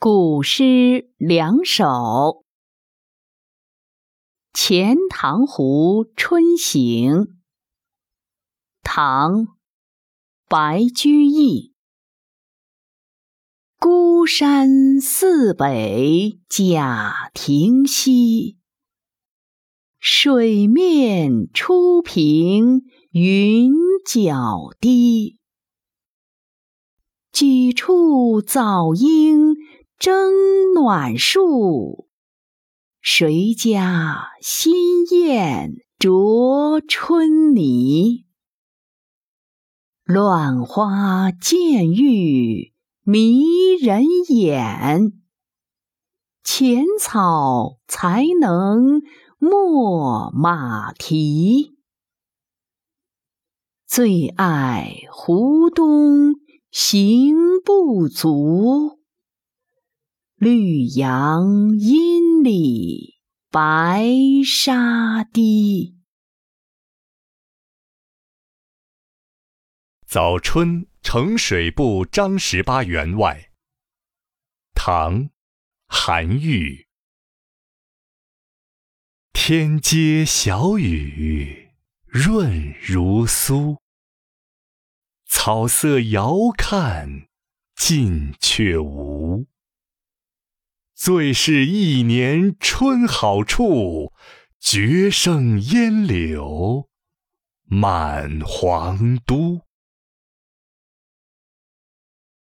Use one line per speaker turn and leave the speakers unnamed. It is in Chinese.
古诗两首《钱塘湖春行》唐·白居易。孤山寺北贾亭西，水面初平云脚低。几处早莺争暖树，谁家新燕啄春泥？乱花渐欲迷人眼，浅草才能没马蹄。最爱湖东行不足。绿杨阴里白沙堤。
早春呈水部张十八员外。唐·韩愈。天街小雨润如酥，草色遥看近却无。最是一年春好处，绝胜烟柳满皇都。